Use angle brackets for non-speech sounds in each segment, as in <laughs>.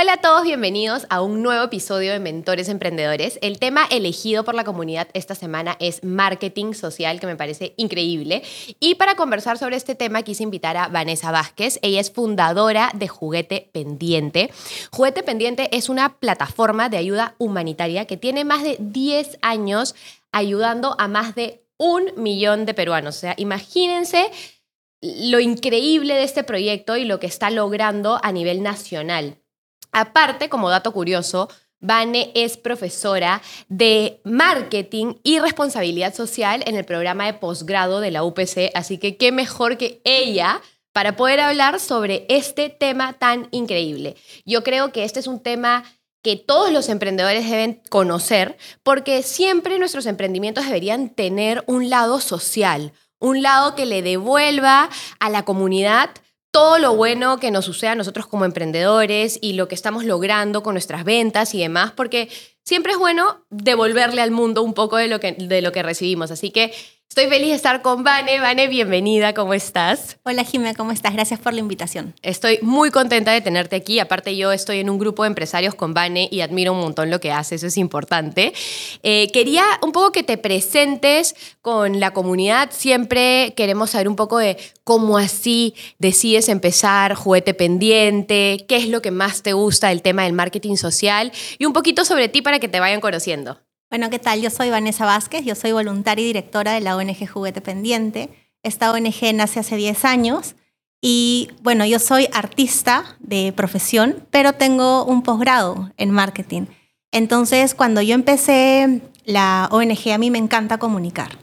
Hola a todos, bienvenidos a un nuevo episodio de Mentores Emprendedores. El tema elegido por la comunidad esta semana es marketing social, que me parece increíble. Y para conversar sobre este tema quise invitar a Vanessa Vázquez. Ella es fundadora de Juguete Pendiente. Juguete Pendiente es una plataforma de ayuda humanitaria que tiene más de 10 años ayudando a más de un millón de peruanos. O sea, imagínense lo increíble de este proyecto y lo que está logrando a nivel nacional. Aparte, como dato curioso, Vane es profesora de marketing y responsabilidad social en el programa de posgrado de la UPC, así que qué mejor que ella para poder hablar sobre este tema tan increíble. Yo creo que este es un tema que todos los emprendedores deben conocer porque siempre nuestros emprendimientos deberían tener un lado social, un lado que le devuelva a la comunidad todo lo bueno que nos sucede a nosotros como emprendedores y lo que estamos logrando con nuestras ventas y demás, porque siempre es bueno devolverle al mundo un poco de lo que, de lo que recibimos. Así que Estoy feliz de estar con Vane. Vane, bienvenida, ¿cómo estás? Hola Jimé, ¿cómo estás? Gracias por la invitación. Estoy muy contenta de tenerte aquí. Aparte, yo estoy en un grupo de empresarios con Vane y admiro un montón lo que haces, eso es importante. Eh, quería un poco que te presentes con la comunidad. Siempre queremos saber un poco de cómo así decides empezar juguete pendiente, qué es lo que más te gusta del tema del marketing social y un poquito sobre ti para que te vayan conociendo. Bueno, ¿qué tal? Yo soy Vanessa Vázquez, yo soy voluntaria y directora de la ONG Juguete Pendiente. Esta ONG nace hace 10 años y bueno, yo soy artista de profesión, pero tengo un posgrado en marketing. Entonces, cuando yo empecé la ONG, a mí me encanta comunicar.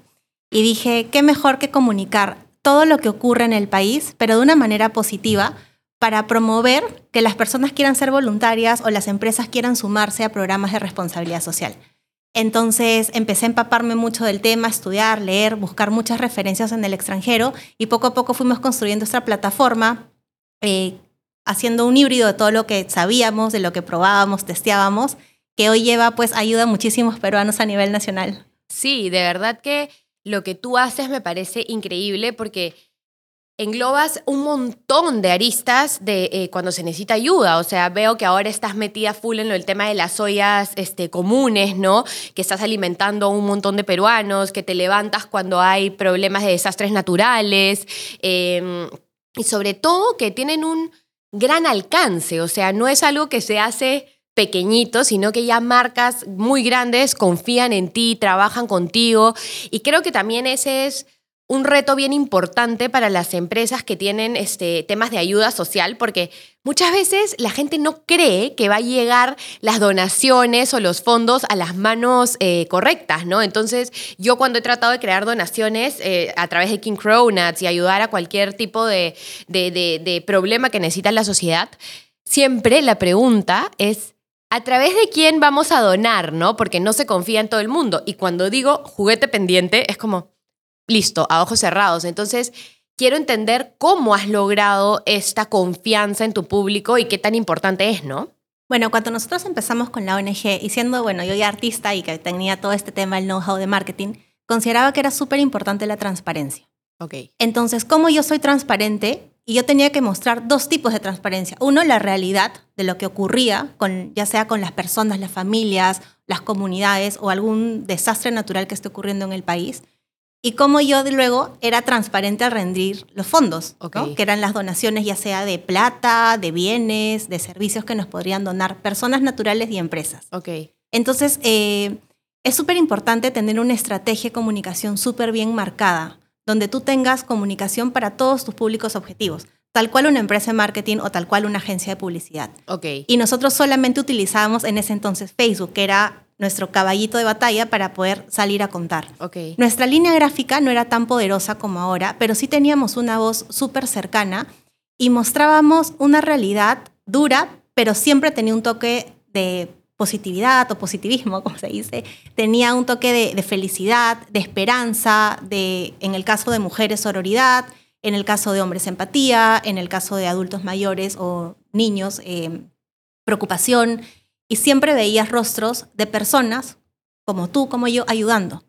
Y dije, ¿qué mejor que comunicar todo lo que ocurre en el país, pero de una manera positiva, para promover que las personas quieran ser voluntarias o las empresas quieran sumarse a programas de responsabilidad social? Entonces empecé a empaparme mucho del tema, estudiar, leer, buscar muchas referencias en el extranjero y poco a poco fuimos construyendo esta plataforma, eh, haciendo un híbrido de todo lo que sabíamos, de lo que probábamos, testeábamos, que hoy lleva, pues ayuda a muchísimos peruanos a nivel nacional. Sí, de verdad que lo que tú haces me parece increíble porque englobas un montón de aristas de eh, cuando se necesita ayuda. O sea, veo que ahora estás metida full en el tema de las ollas este, comunes, ¿no? Que estás alimentando a un montón de peruanos, que te levantas cuando hay problemas de desastres naturales. Em, y sobre todo que tienen un gran alcance. O sea, no es algo que se hace pequeñito, sino que ya marcas muy grandes confían en ti, trabajan contigo. Y creo que también ese es un reto bien importante para las empresas que tienen este, temas de ayuda social, porque muchas veces la gente no cree que va a llegar las donaciones o los fondos a las manos eh, correctas, ¿no? Entonces, yo cuando he tratado de crear donaciones eh, a través de King Cronuts y ayudar a cualquier tipo de, de problema que necesita la sociedad, siempre la pregunta es, ¿a través de quién vamos a donar, no? Porque no se confía en todo el mundo. Y cuando digo juguete pendiente, es como listo, a ojos cerrados. Entonces, quiero entender cómo has logrado esta confianza en tu público y qué tan importante es, ¿no? Bueno, cuando nosotros empezamos con la ONG y siendo, bueno, yo ya artista y que tenía todo este tema, el know-how de marketing, consideraba que era súper importante la transparencia. Ok. Entonces, como yo soy transparente y yo tenía que mostrar dos tipos de transparencia. Uno, la realidad de lo que ocurría, con, ya sea con las personas, las familias, las comunidades o algún desastre natural que esté ocurriendo en el país y cómo yo luego era transparente al rendir los fondos, que eran las donaciones ya sea de plata, de bienes, de servicios que nos podrían donar personas naturales y empresas. Okay. Entonces, eh, es súper importante tener una estrategia de comunicación súper bien marcada, donde tú tengas comunicación para todos tus públicos objetivos, tal cual una empresa de marketing o tal cual una agencia de publicidad. Okay. Y nosotros solamente utilizábamos en ese entonces Facebook, que era nuestro caballito de batalla para poder salir a contar. Okay. Nuestra línea gráfica no era tan poderosa como ahora, pero sí teníamos una voz súper cercana y mostrábamos una realidad dura, pero siempre tenía un toque de positividad o positivismo, <laughs> como se dice, tenía un toque de, felicidad, de esperanza, de, en el caso de mujeres, sororidad, en el caso de hombres, empatía, en el caso de adultos mayores o niños, eh, preocupación. Y siempre veías rostros de personas como tú, como yo, ayudando.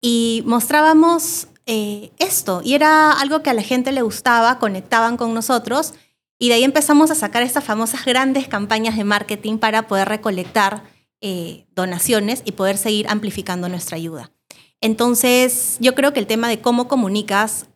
Y mostrábamos eh, esto, y era algo que a la gente le gustaba, conectaban con nosotros, y de ahí empezamos a sacar estas famosas grandes campañas de marketing para poder recolectar eh, donaciones y poder seguir amplificando nuestra ayuda. Entonces, yo creo que el tema de cómo comunicas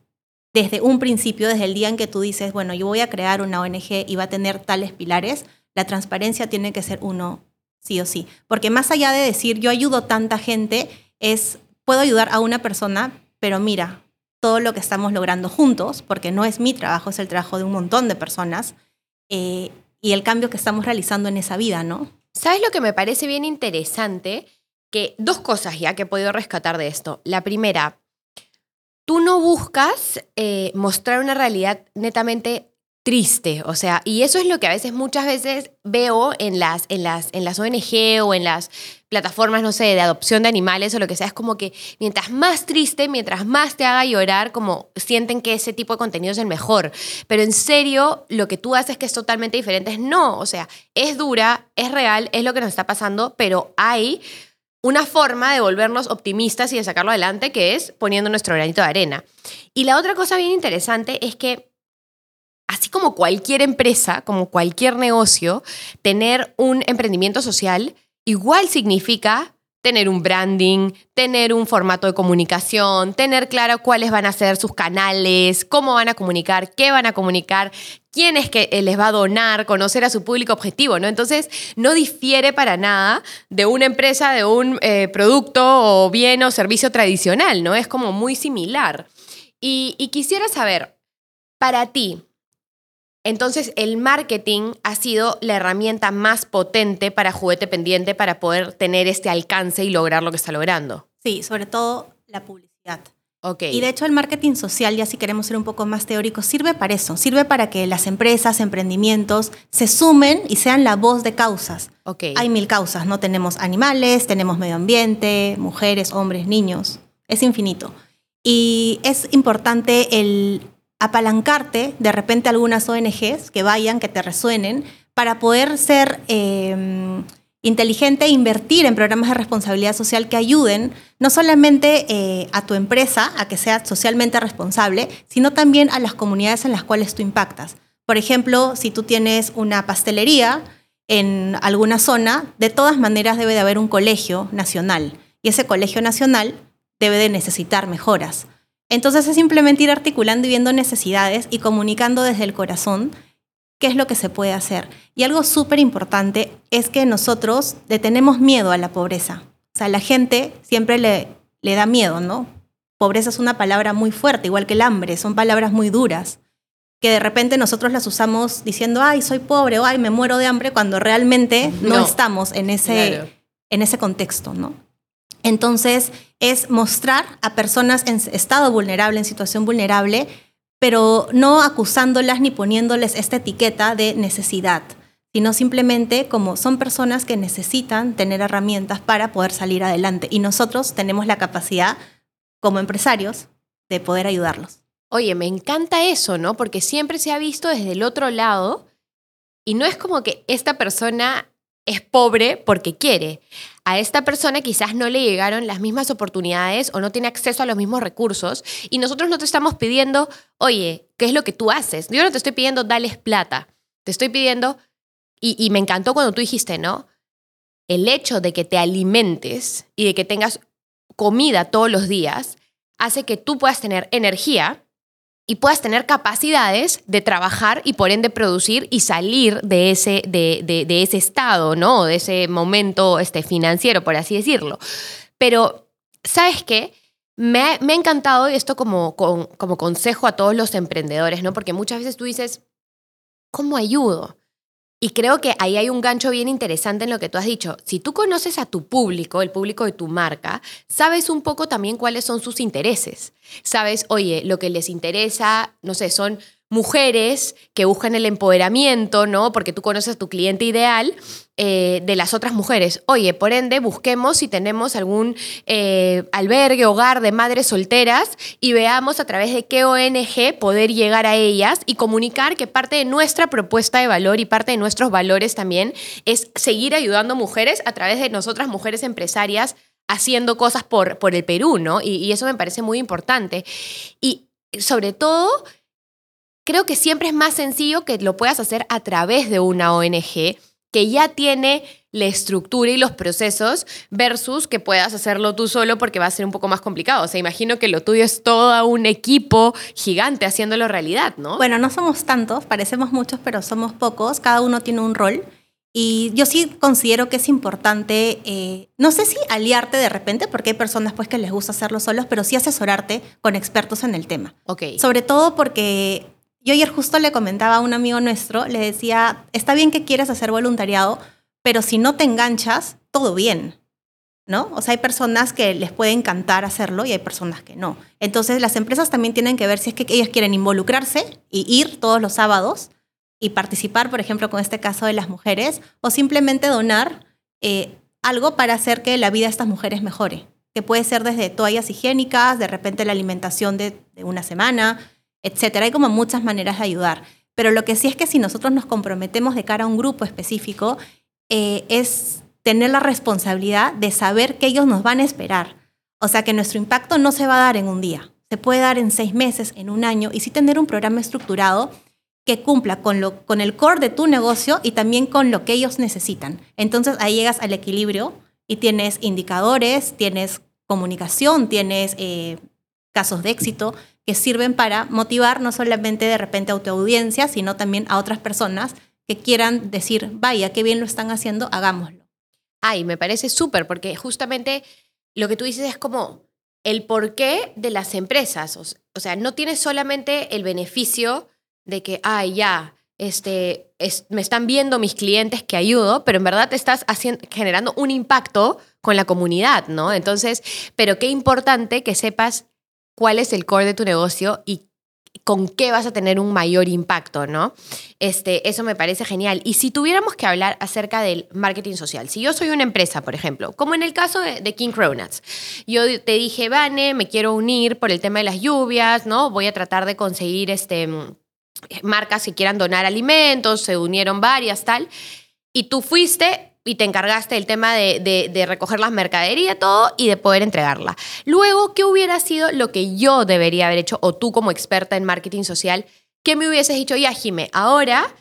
desde un principio, desde el día en que tú dices, bueno, yo voy a crear una ONG y va a tener tales pilares, la transparencia tiene que ser uno sí o sí. Porque más allá de decir, yo ayudo tanta gente, es, puedo ayudar a una persona, pero mira, todo lo que estamos logrando juntos, porque no es mi trabajo, es el trabajo de un montón de personas, eh, y el cambio que estamos realizando en esa vida, ¿no? ¿Sabes lo que me parece bien interesante? Que dos cosas ya que he podido rescatar de esto. La primera, tú no buscas eh, mostrar una realidad netamente triste, o sea, y eso es lo que a veces, muchas veces veo en las, en las, en las ONG o en las plataformas, no sé, de adopción de animales o lo que sea, es como que mientras más triste, mientras más te haga llorar, como sienten que ese tipo de contenido es el mejor. Pero en serio, lo que tú haces que es totalmente diferente es no, o sea, es dura, es real, es lo que nos está pasando, pero hay una forma de volvernos optimistas y de sacarlo adelante, que es poniendo nuestro granito de arena. Y la otra cosa bien interesante es que así como cualquier empresa, como cualquier negocio, tener un emprendimiento social igual significa tener un branding, tener un formato de comunicación, tener claro cuáles van a ser sus canales, cómo van a comunicar, qué van a comunicar, quién es que les va a donar, conocer a su público objetivo, ¿no? Entonces, no difiere para nada de una empresa, de un eh, producto o bien o servicio tradicional, ¿no? Es como muy similar. y quisiera saber, para ti, entonces, el marketing ha sido la herramienta más potente para juguete pendiente para poder tener este alcance y lograr lo que está logrando. Sí, sobre todo la publicidad. Okay. Y de hecho el marketing social, ya si queremos ser un poco más teóricos, sirve para eso, sirve para que las empresas, emprendimientos se sumen y sean la voz de causas. Okay. Hay mil causas, ¿no? Tenemos animales, tenemos medio ambiente, mujeres, hombres, niños, es infinito. Y es importante el apalancarte de repente algunas ONGs que vayan, que te resuenen, para poder ser eh, inteligente e invertir en programas de responsabilidad social que ayuden no solamente eh, a tu empresa a que sea socialmente responsable, sino también a las comunidades en las cuales tú impactas. Por ejemplo, si tú tienes una pastelería en alguna zona, de todas maneras debe de haber un colegio nacional y ese colegio nacional debe de necesitar mejoras. Entonces es simplemente ir articulando y viendo necesidades y comunicando desde el corazón qué es lo que se puede hacer. Y algo súper importante es que nosotros le tenemos miedo a la pobreza. O sea, la gente siempre le, le da miedo, ¿no? Pobreza es una palabra muy fuerte, igual que el hambre, son palabras muy duras, que de repente nosotros las usamos diciendo, ay, soy pobre o ay, me muero de hambre, cuando realmente no, estamos en ese, en ese contexto, ¿no? Entonces, es mostrar a personas en estado vulnerable, en situación vulnerable, pero no acusándolas ni poniéndoles esta etiqueta de necesidad, sino simplemente como son personas que necesitan tener herramientas para poder salir adelante. Y nosotros tenemos la capacidad, como empresarios, de poder ayudarlos. Oye, me encanta eso, ¿no? Porque siempre se ha visto desde el otro lado y no es como que esta persona es pobre porque quiere. A esta persona quizás no le llegaron las mismas oportunidades o no tiene acceso a los mismos recursos y nosotros no te estamos pidiendo, oye, ¿qué es lo que tú haces? Yo no te estoy pidiendo, dales plata. Te estoy pidiendo, y, y me encantó cuando tú dijiste, ¿no? El hecho de que te alimentes y de que tengas comida todos los días hace que tú puedas tener energía y puedas tener capacidades de trabajar y por ende producir y salir de ese, de, de, ese estado, ¿no? De ese momento este, financiero, por así decirlo. Pero, ¿sabes qué? Me me ha encantado esto como, como, como consejo a todos los emprendedores, ¿no? Porque muchas veces tú dices, ¿cómo ayudo? Y creo que ahí hay un gancho bien interesante en lo que tú has dicho. Si tú conoces a tu público, el público de tu marca, sabes un poco también cuáles son sus intereses. Sabes, oye, lo que les interesa, no sé, son mujeres que buscan el empoderamiento, ¿no? Porque tú conoces a tu cliente ideal eh, de las otras mujeres. Oye, por ende, busquemos si tenemos algún eh, albergue, hogar de madres solteras y veamos a través de qué ONG poder llegar a ellas y comunicar que parte de nuestra propuesta de valor y parte de nuestros valores también es seguir ayudando mujeres a través de nosotras mujeres empresarias haciendo cosas por, por el Perú, ¿no? Y, y eso me parece muy importante. Y sobre todo creo que siempre es más sencillo que lo puedas hacer a través de una ONG que ya tiene la estructura y los procesos versus que puedas hacerlo tú solo porque va a ser un poco más complicado. O sea, imagino que lo tuyo es todo un equipo gigante haciéndolo realidad, ¿no? Bueno, no somos tantos, parecemos muchos, pero somos pocos, cada uno tiene un rol. Y yo sí considero que es importante, eh, no sé si aliarte de repente, porque hay personas pues que les gusta hacerlo solos, pero sí asesorarte con expertos en el tema. Ok. Sobre todo porque yo ayer justo le comentaba a un amigo nuestro, le decía, está bien que quieras hacer voluntariado, pero si no te enganchas, todo bien. ¿No? O sea, hay personas que les puede encantar hacerlo y hay personas que no. Entonces, las empresas también tienen que ver si es que ellas quieren involucrarse y ir todos los sábados y participar, por ejemplo, con este caso de las mujeres, o simplemente donar eh, algo para hacer que la vida de estas mujeres mejore, que puede ser desde toallas higiénicas, de repente la alimentación de una semana, etcétera. Hay como muchas maneras de ayudar. Pero lo que sí es que si nosotros nos comprometemos de cara a un grupo específico, eh, es tener la responsabilidad de saber que ellos nos van a esperar. O sea, que nuestro impacto no se va a dar en un día, se puede dar en seis meses, en un año, y sí tener un programa estructurado que cumpla con, lo, con el core de tu negocio y también con lo que ellos necesitan. Entonces ahí llegas al equilibrio y tienes indicadores, tienes comunicación, tienes eh, casos de éxito que sirven para motivar no solamente de repente a tu audiencia, sino también a otras personas que quieran decir, vaya, qué bien lo están haciendo, hagámoslo. Ay, me parece súper, porque justamente lo que tú dices es como el porqué de las empresas. O, sea, no tienes solamente el beneficio de que, ay, ya, este, me están viendo mis clientes que ayudo, pero en verdad te estás haciendo, generando un impacto con la comunidad, ¿no? Entonces, pero qué importante que sepas cuál es el core de tu negocio y con qué vas a tener un mayor impacto, ¿no? Este, eso me parece genial. Y si tuviéramos que hablar acerca del marketing social, si yo soy una empresa, por ejemplo, como en el caso de, King Cronuts, yo te dije, Vane, me quiero unir por el tema de las lluvias, ¿no? Voy a tratar de conseguir este, marcas que quieran donar alimentos, se unieron varias, tal. Y tú fuiste, y te encargaste del tema de, recoger las mercaderías, todo, y de poder entregarla. Luego, ¿qué hubiera sido lo que yo debería haber hecho, o tú como experta en marketing social, qué me hubieses dicho, ya, Jime, ahora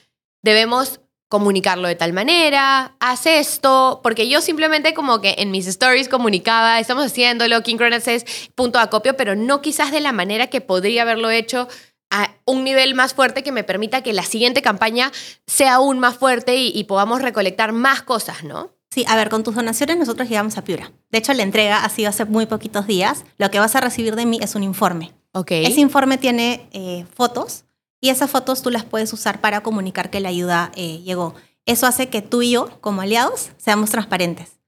debemos comunicarlo de tal manera, haz esto, porque yo simplemente como que en mis stories comunicaba, estamos haciéndolo, King Cronuts es punto de acopio, pero no quizás de la manera que podría haberlo hecho a un nivel más fuerte que me permita que la siguiente campaña sea aún más fuerte y, podamos recolectar más cosas, ¿no? Sí, a ver, con tus donaciones nosotros llegamos a Piura. De hecho, la entrega ha sido hace muy poquitos días. Lo que vas a recibir de mí es un informe. Ok. Ese informe tiene eh, fotos y esas fotos tú las puedes usar para comunicar que la ayuda eh, llegó. Eso hace que tú y yo, como aliados, seamos transparentes.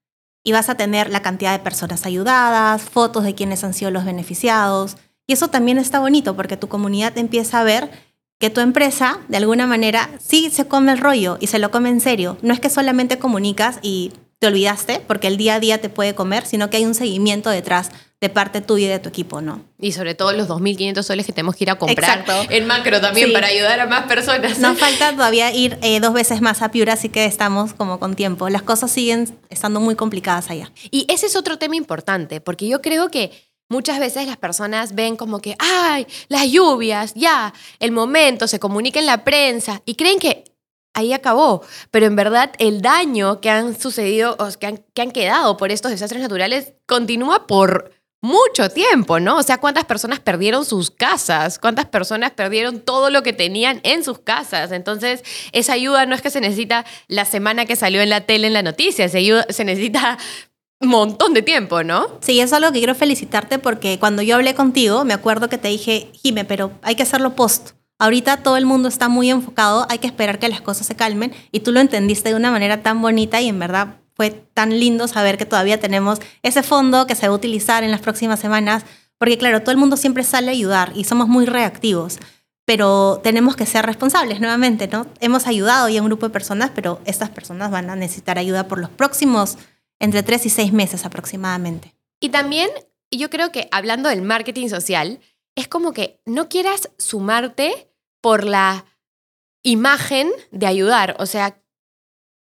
Y vas a tener la cantidad de personas ayudadas, fotos de quienes han sido los beneficiados, y eso también está bonito porque tu comunidad empieza a ver que tu empresa, de alguna manera, sí se come el rollo y se lo come en serio. No es que solamente comunicas y te olvidaste, porque el día a día te puede comer, sino que hay un seguimiento detrás de parte tuya y de tu equipo, ¿no? Y sobre todo los 2.500 soles que tenemos que ir a comprar en macro también para ayudar a más personas. Nos <laughs> falta todavía ir eh, dos veces más a Piura, así que estamos como con tiempo. Las cosas siguen estando muy complicadas allá. Y ese es otro tema importante, porque yo creo que Muchas veces las personas ven como que, ay, las lluvias, ya, el momento, se comunica en la prensa y creen que ahí acabó. Pero en verdad el daño que han sucedido, o que han, que han quedado por estos desastres naturales continúa por mucho tiempo, ¿no? O sea, cuántas personas perdieron sus casas, cuántas personas perdieron todo lo que tenían en sus casas. Entonces, esa ayuda no es que se necesita la semana que salió en la tele en la noticia, se, se necesita montón de tiempo, ¿no? Sí, es algo que quiero felicitarte porque cuando yo hablé contigo, me acuerdo que te dije, Jime, pero hay que hacerlo post. Ahorita todo el mundo está muy enfocado, hay que esperar que las cosas se calmen y tú lo entendiste de una manera tan bonita y en verdad fue tan lindo saber que todavía tenemos ese fondo que se va a utilizar en las próximas semanas, porque claro, todo el mundo siempre sale a ayudar y somos muy reactivos pero tenemos que ser responsables nuevamente, ¿no? Hemos ayudado ya a un grupo de personas, pero estas personas van a necesitar ayuda por los próximos entre tres y seis meses aproximadamente. Y también yo creo que hablando del marketing social, es como que no quieras sumarte por la imagen de ayudar. O sea,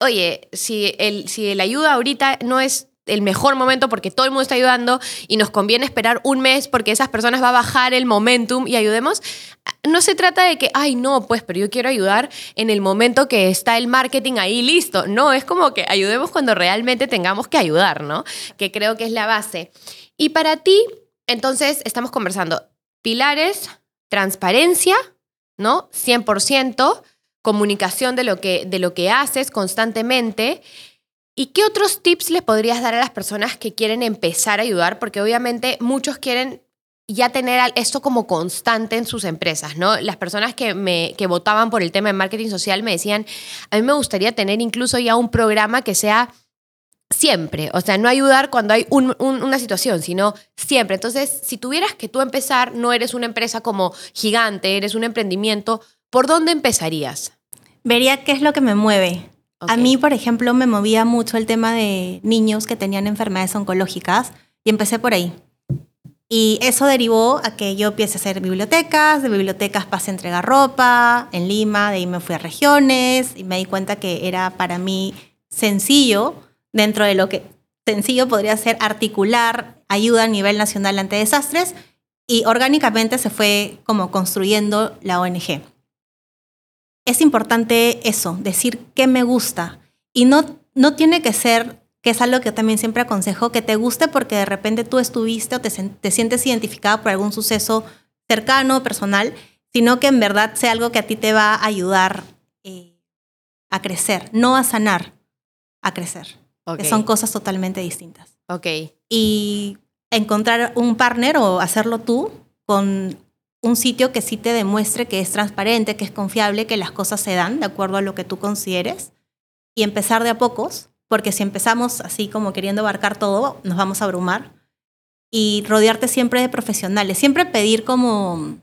oye, si el, si el ayuda ahorita no es el mejor momento porque todo el mundo está ayudando y nos conviene esperar un mes porque esas personas va a bajar el momentum y ayudemos. No se trata de que, ay, no, pues, pero yo quiero ayudar en el momento que está el marketing ahí listo. No, es como que ayudemos cuando realmente tengamos que ayudar, ¿no? Que creo que es la base. Y para ti, entonces, estamos conversando pilares, transparencia, ¿no? 100%, comunicación de lo que, de lo que haces constantemente ¿Y qué otros tips le podrías dar a las personas que quieren empezar a ayudar? Porque obviamente muchos quieren ya tener esto como constante en sus empresas, ¿no? Las personas que, me, que votaban por el tema de marketing social me decían, a mí me gustaría tener incluso ya un programa que sea siempre, o sea, no ayudar cuando hay una situación, sino siempre. Entonces, si tuvieras que tú empezar, no eres una empresa como gigante, eres un emprendimiento, ¿por dónde empezarías? Vería qué es lo que me mueve. A mí, por ejemplo, me movía mucho el tema de niños que tenían enfermedades oncológicas y empecé por ahí. Y eso derivó a que yo empiece a hacer bibliotecas, de bibliotecas pasé a entregar ropa en Lima, de ahí me fui a regiones y me di cuenta que era para mí sencillo, dentro de lo que sencillo podría ser articular ayuda a nivel nacional ante desastres y orgánicamente se fue como construyendo la ONG es importante eso, decir qué me gusta. Y no, no tiene que ser, que es algo que también siempre aconsejo, que te guste porque de repente tú estuviste o te, sientes identificado por algún suceso cercano, personal, sino que en verdad sea algo que a ti te va a ayudar eh, a crecer, no a sanar, a crecer. Que son cosas totalmente distintas. Ok. Y encontrar un partner o hacerlo tú con un sitio que sí te demuestre que es transparente, que es confiable, que las cosas se dan de acuerdo a lo que tú consideres y empezar de a pocos, porque si empezamos así como queriendo abarcar todo, nos vamos a abrumar y rodearte siempre de profesionales, siempre pedir como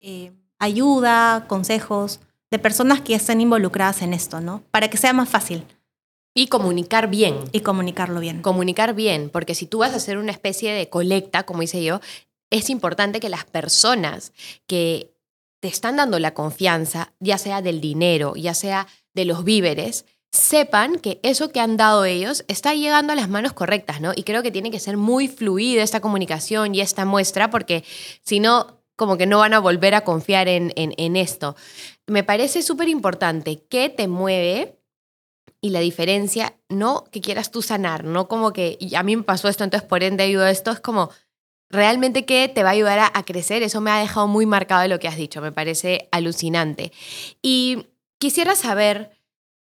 eh, ayuda, consejos de personas que estén involucradas en esto, ¿no? Para que sea más fácil. Y comunicar bien. Y comunicarlo bien. Comunicar bien, porque si tú vas a hacer una especie de colecta, como hice yo, es importante que las personas que te están dando la confianza, ya sea del dinero, ya sea de los víveres, sepan que eso que han dado ellos está llegando a las manos correctas, ¿no? Y creo que tiene que ser muy fluida esta comunicación y esta muestra, porque si no, como que no van a volver a confiar en, en, esto. Me parece súper importante qué te mueve y la diferencia, no que quieras tú sanar, no como que a mí me pasó esto, entonces por ende ayudo a esto, es como realmente que te va a ayudar a, crecer. Eso me ha dejado muy marcado de lo que has dicho, me parece alucinante. Y quisiera saber,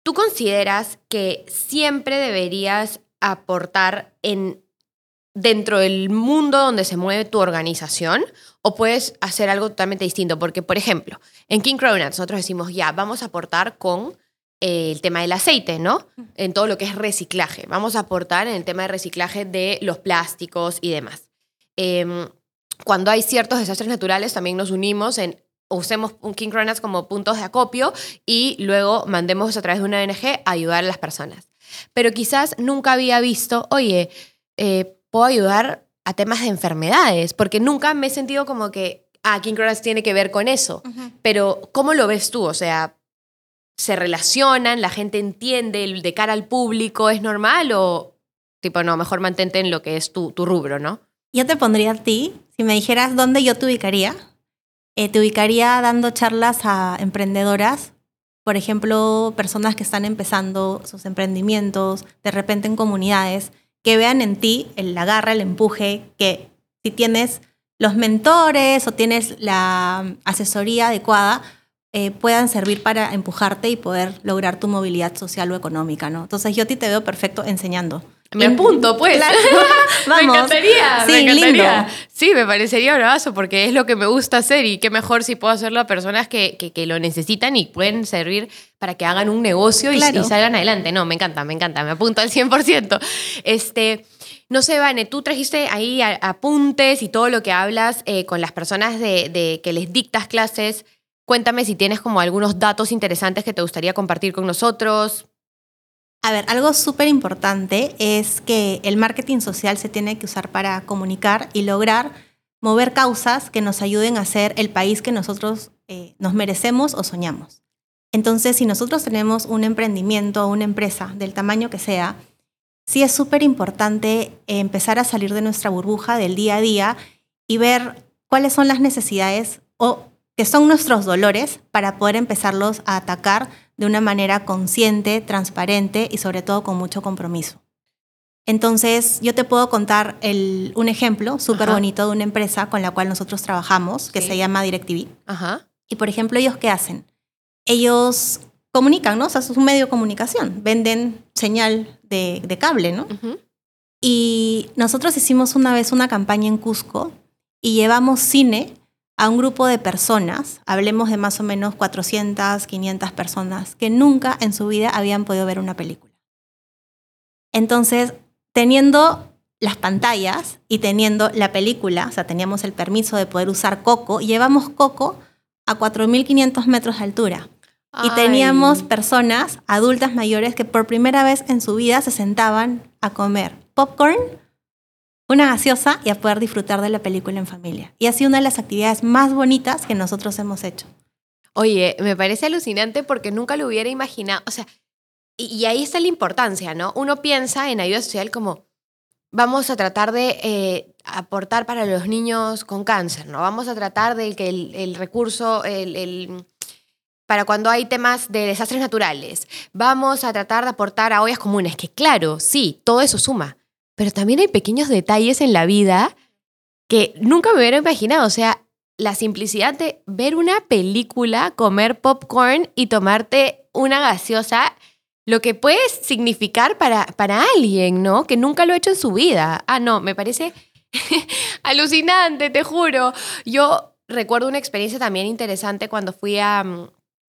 ¿tú consideras que siempre deberías aportar en dentro del mundo donde se mueve tu organización o puedes hacer algo totalmente distinto? Porque, por ejemplo, en King Cronuts nosotros decimos, ya, vamos a aportar con eh, el tema del aceite, ¿no? En todo lo que es reciclaje. Vamos a aportar en el tema de reciclaje de los plásticos y demás. Em, cuando hay ciertos desastres naturales, también nos unimos en usemos King Cronats como puntos de acopio y luego mandemos a través de una ONG a ayudar a las personas. Pero quizás nunca había visto, oye, eh, puedo ayudar a temas de enfermedades, porque nunca me he sentido como que, ah, King Cronats tiene que ver con eso. Pero, ¿cómo lo ves tú? O sea, ¿se relacionan? ¿La gente entiende? ¿De cara al público es normal? ¿O, tipo, no, mejor mantente en lo que es tu, tu rubro, ¿no? Yo te pondría a ti, si me dijeras dónde yo te ubicaría, eh, te ubicaría dando charlas a emprendedoras, por ejemplo, personas que están empezando sus emprendimientos, de repente en comunidades, que vean en ti el agarre, el empuje, que si tienes los mentores o tienes la asesoría adecuada, eh, puedan servir para empujarte y poder lograr tu movilidad social o económica, ¿no? Entonces yo a ti te veo perfecto enseñando. Me apunto, pues. <laughs> <laughs> me encantaría, me encantaría. Sí, me parecería bravazo porque es lo que me gusta hacer y qué mejor si puedo hacerlo a personas que, que, lo necesitan y pueden servir para que hagan un negocio y, salgan adelante. No, me encanta, me encanta, me apunto al 100%. Este, no sé, Vane, tú trajiste ahí apuntes y todo lo que hablas eh, con las personas de, de que les dictas clases. Cuéntame si tienes como algunos datos interesantes que te gustaría compartir con nosotros. A ver, algo súper importante es que el marketing social se tiene que usar para comunicar y lograr mover causas que nos ayuden a ser el país que nosotros eh, nos merecemos o soñamos. Entonces, si nosotros tenemos un emprendimiento o una empresa del tamaño que sea, sí es súper importante empezar a salir de nuestra burbuja del día a día y ver cuáles son las necesidades o que son nuestros dolores para poder empezarlos a atacar de una manera consciente, transparente y sobre todo con mucho compromiso. Entonces, yo te puedo contar un ejemplo súper bonito de una empresa con la cual nosotros trabajamos, que se llama DirecTV. Y, por ejemplo, ¿ellos qué hacen? Ellos comunican, ¿no? O sea, es un medio de comunicación. Venden señal de, cable, ¿no? Y nosotros hicimos una vez una campaña en Cusco y llevamos cine a un grupo de personas, hablemos de más o menos 400, 500 personas, que nunca en su vida habían podido ver una película. Entonces, teniendo las pantallas y teniendo la película, o sea, teníamos el permiso de poder usar Coco, llevamos Coco a 4.500 metros de altura. Y teníamos personas, adultas mayores, que por primera vez en su vida se sentaban a comer popcorn una gaseosa y a poder disfrutar de la película en familia. Y ha sido una de las actividades más bonitas que nosotros hemos hecho. Oye, me parece alucinante porque nunca lo hubiera imaginado. O sea, y, ahí está la importancia, ¿no? Uno piensa en ayuda social como vamos a tratar de eh, aportar para los niños con cáncer, ¿no? Vamos a tratar de que el, recurso, el, para cuando hay temas de desastres naturales, vamos a tratar de aportar a ollas comunes, que claro, sí, todo eso suma, pero también hay pequeños detalles en la vida que nunca me hubiera imaginado. O sea, la simplicidad de ver una película, comer popcorn y tomarte una gaseosa, lo que puede significar para, para alguien, ¿no? Que nunca lo ha hecho en su vida. Ah, no, me parece <laughs> alucinante, te juro. Yo recuerdo una experiencia también interesante cuando fui a, mm,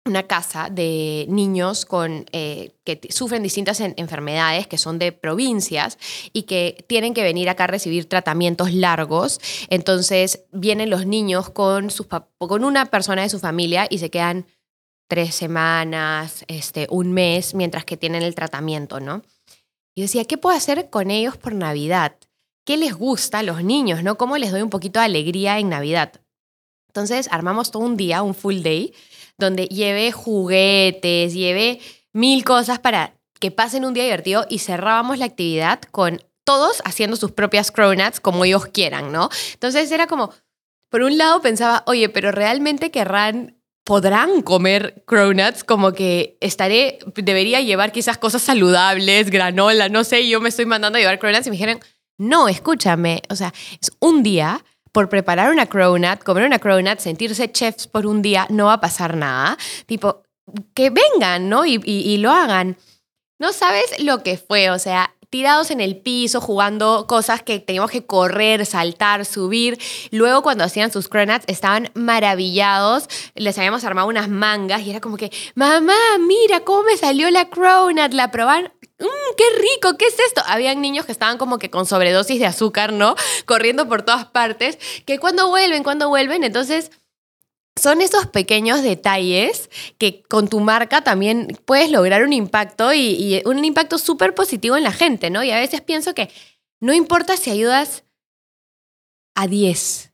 una casa de niños con, eh, que sufren distintas enfermedades, que son de provincias y que tienen que venir acá a recibir tratamientos largos. Entonces vienen los niños con, sus, con una persona de su familia y se quedan tres semanas, este, un mes, mientras que tienen el tratamiento, ¿no? Y decía, ¿qué puedo hacer con ellos por Navidad? ¿Qué les gusta a los niños, no? ¿Cómo les doy un poquito de alegría en Navidad? Entonces armamos todo un día, un full day, donde lleve juguetes, lleve mil cosas para que pasen un día divertido y cerrábamos la actividad con todos haciendo sus propias cronuts como ellos quieran, ¿no? Entonces era como, por un lado pensaba, oye, pero realmente querrán podrán comer cronuts, como que estaré, debería llevar quizás cosas saludables, granola, no sé, yo me estoy mandando a llevar cronuts y me dijeron, no, escúchame, o sea, es un día por preparar una cronut, comer una cronut, sentirse chefs por un día, no va a pasar nada. Tipo, que vengan, ¿no? Y, y, lo hagan. No sabes lo que fue, o sea, tirados en el piso jugando cosas que teníamos que correr, saltar, subir. Luego cuando hacían sus cronuts estaban maravillados. Les habíamos armado unas mangas y era como que, mamá, mira cómo me salió la cronut. La probaron. Mm, qué rico, ¿qué es esto? Habían niños que estaban como que con sobredosis de azúcar, ¿no? Corriendo por todas partes, que cuando vuelven, cuando vuelven, entonces... Son esos pequeños detalles que con tu marca también puedes lograr un impacto y, un impacto súper positivo en la gente, ¿no? Y a veces pienso que no importa si ayudas a 10,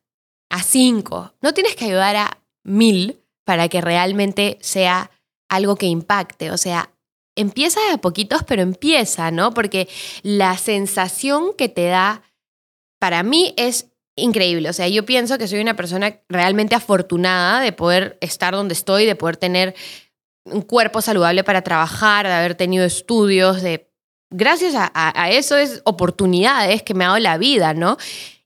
a 5, no tienes que ayudar a 1000 para que realmente sea algo que impacte. O sea, empieza a poquitos, pero empieza, ¿no? Porque la sensación que te da, para mí es increíble. O sea, yo pienso que soy una persona realmente afortunada de poder estar donde estoy, de poder tener un cuerpo saludable para trabajar, de haber tenido estudios, de... Gracias a, a eso es oportunidades que me ha dado la vida, ¿no?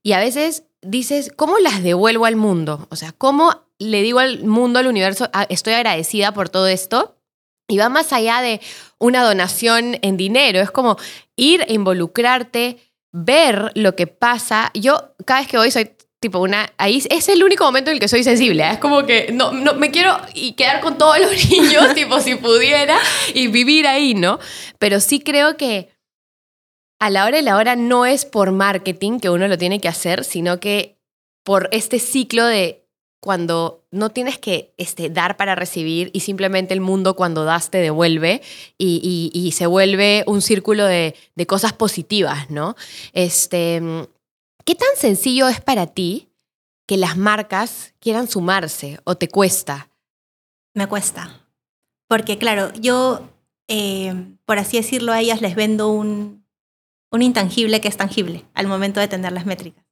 Y a veces dices, ¿cómo las devuelvo al mundo? O sea, ¿cómo le digo al mundo, al universo, ah, estoy agradecida por todo esto? Y va más allá de una donación en dinero, es como ir a involucrarte, ver lo que pasa. Yo cada vez que voy soy tipo una, ahí es el único momento en el que soy sensible, ¿eh? es como que no, no me quiero y quedar con todos los <laughs> niños, tipo si pudiera, y vivir ahí, ¿no? Pero sí creo que a la hora de la hora no es por marketing que uno lo tiene que hacer, sino que por este ciclo de cuando no tienes que este, dar para recibir y simplemente el mundo cuando das te devuelve y, se vuelve un círculo de, cosas positivas, ¿no? Este, ¿Qué tan sencillo es para ti que las marcas quieran sumarse o te cuesta? Me cuesta. Porque claro, yo, eh, por así decirlo, a ellas les vendo un, un intangible que es tangible al momento de tener las métricas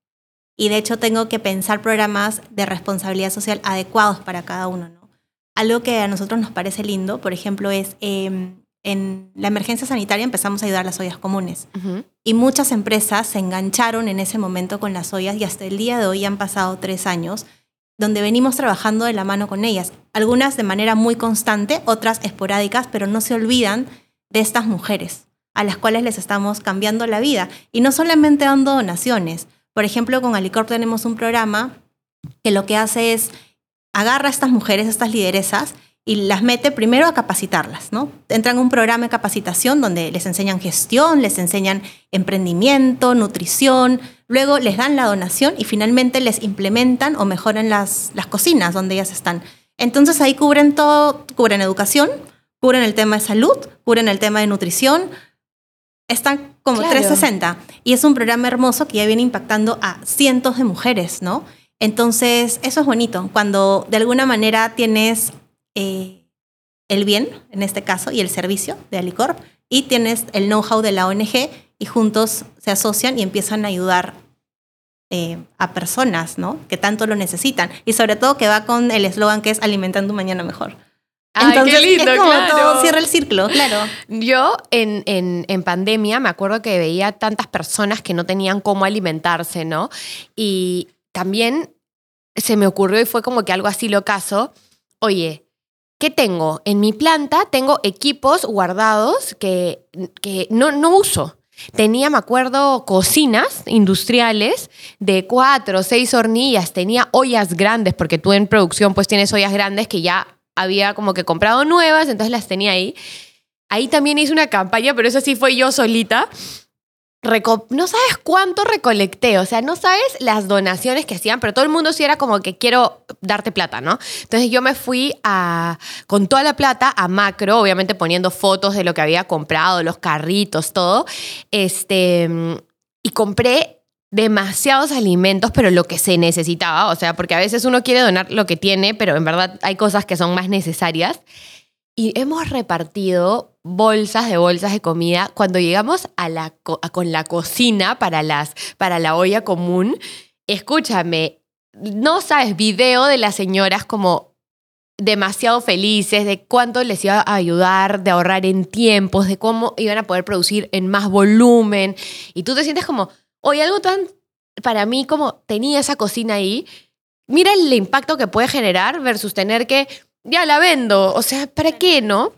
y de hecho tengo que pensar programas de responsabilidad social adecuados para cada uno. ¿no? Algo que a nosotros nos parece lindo, por ejemplo, es em, en la emergencia sanitaria empezamos a ayudar a las ollas comunes y muchas empresas se engancharon en ese momento con las ollas y hasta el día de hoy han pasado tres años donde venimos trabajando de la mano con ellas, algunas de manera muy constante, otras esporádicas, pero no se olvidan de estas mujeres a las cuales les estamos cambiando la vida y no solamente dando donaciones, por ejemplo, con Alicorp tenemos un programa que lo que hace es agarra a estas mujeres, a estas lideresas, y las mete primero a capacitarlas, ¿no? Entran en un programa de capacitación donde les enseñan gestión, les enseñan emprendimiento, nutrición, luego les dan la donación y finalmente les implementan o mejoran las, las cocinas donde ellas están. Entonces ahí cubren todo, cubren educación, cubren el tema de salud, cubren el tema de nutrición, están como 360. Y es un programa hermoso que ya viene impactando a cientos de mujeres, ¿no? Entonces, eso es bonito, cuando de alguna manera tienes eh, el bien, en este caso, y el servicio de Alicorp, y tienes el know-how de la ONG, y juntos se asocian y empiezan a ayudar eh, a personas, ¿no? Que tanto lo necesitan. Y sobre todo que va con el eslogan que es alimentando mañana mejor. Entonces, qué lindo, es como todo cierra el círculo, claro. Yo en, en, en, pandemia me acuerdo que veía tantas personas que no tenían cómo alimentarse, ¿no? Y también se me ocurrió y fue como que algo así lo caso. Oye, ¿qué tengo? En mi planta tengo equipos guardados que, que no, no uso. Tenía, me acuerdo, cocinas industriales de cuatro o seis hornillas. Tenía ollas grandes, porque tú en producción pues tienes ollas grandes que ya había como que comprado nuevas, entonces las tenía ahí. Ahí también hice una campaña, pero eso sí fue yo solita. no sabes cuánto recolecté, o sea, no sabes las donaciones que hacían, pero todo el mundo sí era como que quiero darte plata, ¿no? Entonces yo me fui a, con toda la plata a macro, obviamente poniendo fotos de lo que había comprado, los carritos, todo, este, y compré demasiados alimentos, pero lo que se necesitaba, o sea, porque a veces uno quiere donar lo que tiene, pero en verdad hay cosas que son más necesarias. Y hemos repartido bolsas de bolsas de comida cuando llegamos a la con la cocina para, las, para la olla común. Escúchame, no sabes, video de las señoras como demasiado felices de cuánto les iba a ayudar, de ahorrar en tiempos, de cómo iban a poder producir en más volumen. Y tú te sientes como, Hoy algo tan, para mí, como tenía esa cocina ahí, mira el impacto que puede generar versus tener que, ya la vendo, o sea, ¿para qué, no?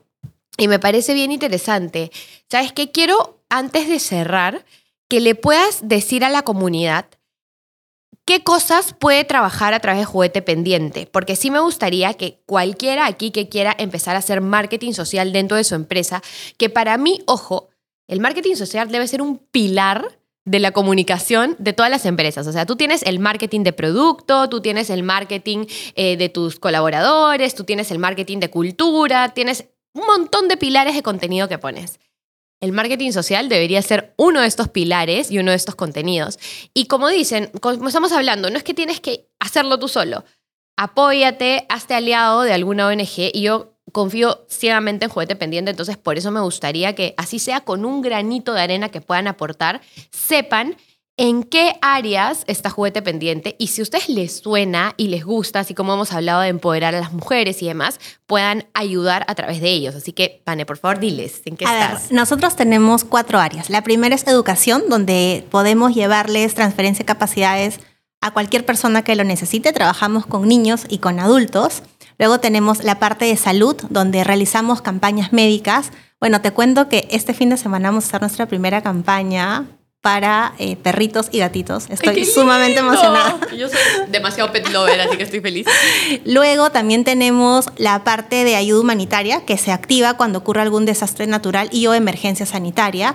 Y me parece bien interesante. ¿Sabes qué? Quiero, antes de cerrar, que le puedas decir a la comunidad qué cosas puede trabajar a través de juguete pendiente, porque sí me gustaría que cualquiera aquí que quiera empezar a hacer marketing social dentro de su empresa, que para mí, ojo, el marketing social debe ser un pilar de la comunicación de todas las empresas. O sea, tú tienes el marketing de producto, tú tienes el marketing eh, de tus colaboradores, tú tienes el marketing de cultura, tienes un montón de pilares de contenido que pones. El marketing social debería ser uno de estos pilares y uno de estos contenidos. Y como dicen, como estamos hablando, no es que tienes que hacerlo tú solo. Apóyate, hazte aliado de alguna ONG y yo confío ciegamente en juguete pendiente, entonces por eso me gustaría que así sea con un granito de arena que puedan aportar, sepan en qué áreas está juguete pendiente y si a ustedes les suena y les gusta, así como hemos hablado de empoderar a las mujeres y demás, puedan ayudar a través de ellos. Así que, Pane, por favor, diles en qué estás. nosotros tenemos cuatro áreas. La primera es educación, donde podemos llevarles transferencia de capacidades a cualquier persona que lo necesite. Trabajamos con niños y con adultos. Luego tenemos la parte de salud, donde realizamos campañas médicas. Bueno, te cuento que este fin de semana vamos a hacer nuestra primera campaña para eh, perritos y gatitos. Estoy sumamente emocionada. Yo soy demasiado pet lover, así que estoy feliz. <laughs> Luego también tenemos la parte de ayuda humanitaria que se activa cuando ocurre algún desastre natural y o emergencia sanitaria.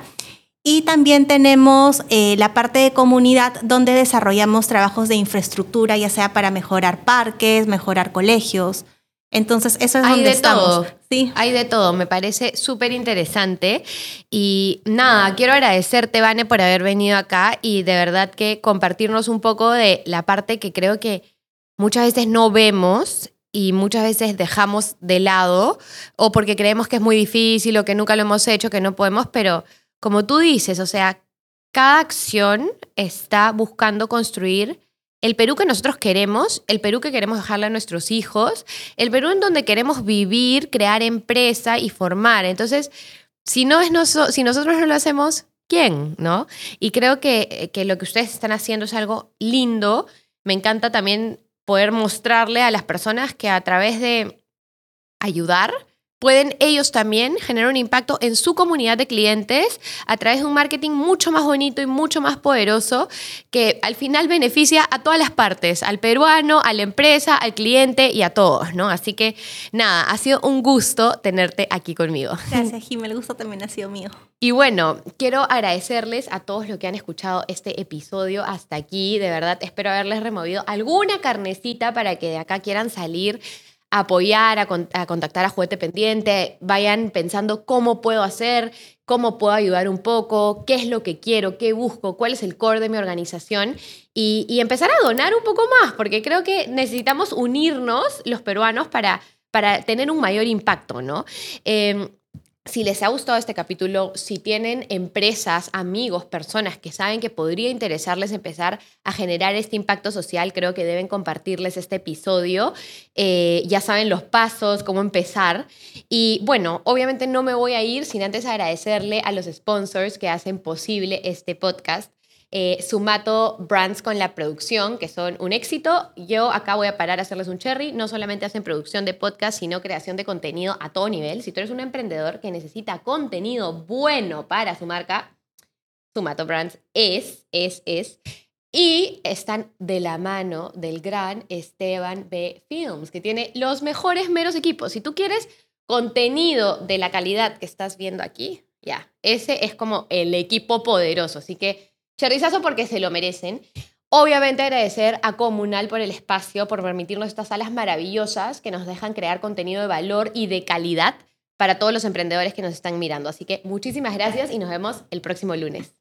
Y también tenemos eh, la parte de comunidad donde desarrollamos trabajos de infraestructura, ya sea para mejorar parques, mejorar colegios. Entonces, eso es Hay donde de estamos. todo. Sí. Hay de todo, me parece súper interesante. Y nada, quiero agradecerte, Vane, por haber venido acá y de verdad que compartirnos un poco de la parte que creo que muchas veces no vemos y muchas veces dejamos de lado o porque creemos que es muy difícil o que nunca lo hemos hecho, que no podemos, pero como tú dices, o sea, cada acción está buscando construir el Perú que nosotros queremos, el Perú que queremos dejarle a nuestros hijos, el Perú en donde queremos vivir, crear empresa y formar. Entonces, si, no es noso- si nosotros no lo hacemos, ¿quién? ¿No? Y creo que, que lo que ustedes están haciendo es algo lindo. Me encanta también poder mostrarle a las personas que a través de ayudar, pueden ellos también generar un impacto en su comunidad de clientes a través de un marketing mucho más bonito y mucho más poderoso que al final beneficia a todas las partes, al peruano, a la empresa, al cliente y a todos, ¿no? Así que nada, ha sido un gusto tenerte aquí conmigo. Gracias, Jim. El gusto también ha sido mío. Y bueno, quiero agradecerles a todos los que han escuchado este episodio hasta aquí. De verdad, espero haberles removido alguna carnecita para que de acá quieran salir apoyar, a, a contactar a Juguete Pendiente, vayan pensando cómo puedo hacer, cómo puedo ayudar un poco, qué es lo que quiero, qué busco, cuál es el core de mi organización y, empezar a donar un poco más, porque creo que necesitamos unirnos los peruanos para, para tener un mayor impacto, ¿no? Eh, si les ha gustado este capítulo, si tienen empresas, amigos, personas que saben que podría interesarles empezar a generar este impacto social, creo que deben compartirles este episodio. Eh, ya saben los pasos, cómo empezar. Y bueno, obviamente no me voy a ir sin antes agradecerle a los sponsors que hacen posible este podcast. Eh, Sumato Brands con la producción, que son un éxito. Yo acá voy a parar a hacerles un cherry. No solamente hacen producción de podcast, sino creación de contenido a todo nivel. Si tú eres un emprendedor que necesita contenido bueno para su marca, Sumato Brands es, es, es. Y están de la mano del gran Esteban B. Films, que tiene los mejores meros equipos. Si tú quieres contenido de la calidad que estás viendo aquí, ya, ese es como el equipo poderoso. Así que Cherrizazo porque se lo merecen. Obviamente agradecer a Comunal por el espacio, por permitirnos estas salas maravillosas que nos dejan crear contenido de valor y de calidad para todos los emprendedores que nos están mirando. Así que muchísimas gracias y nos vemos el próximo lunes.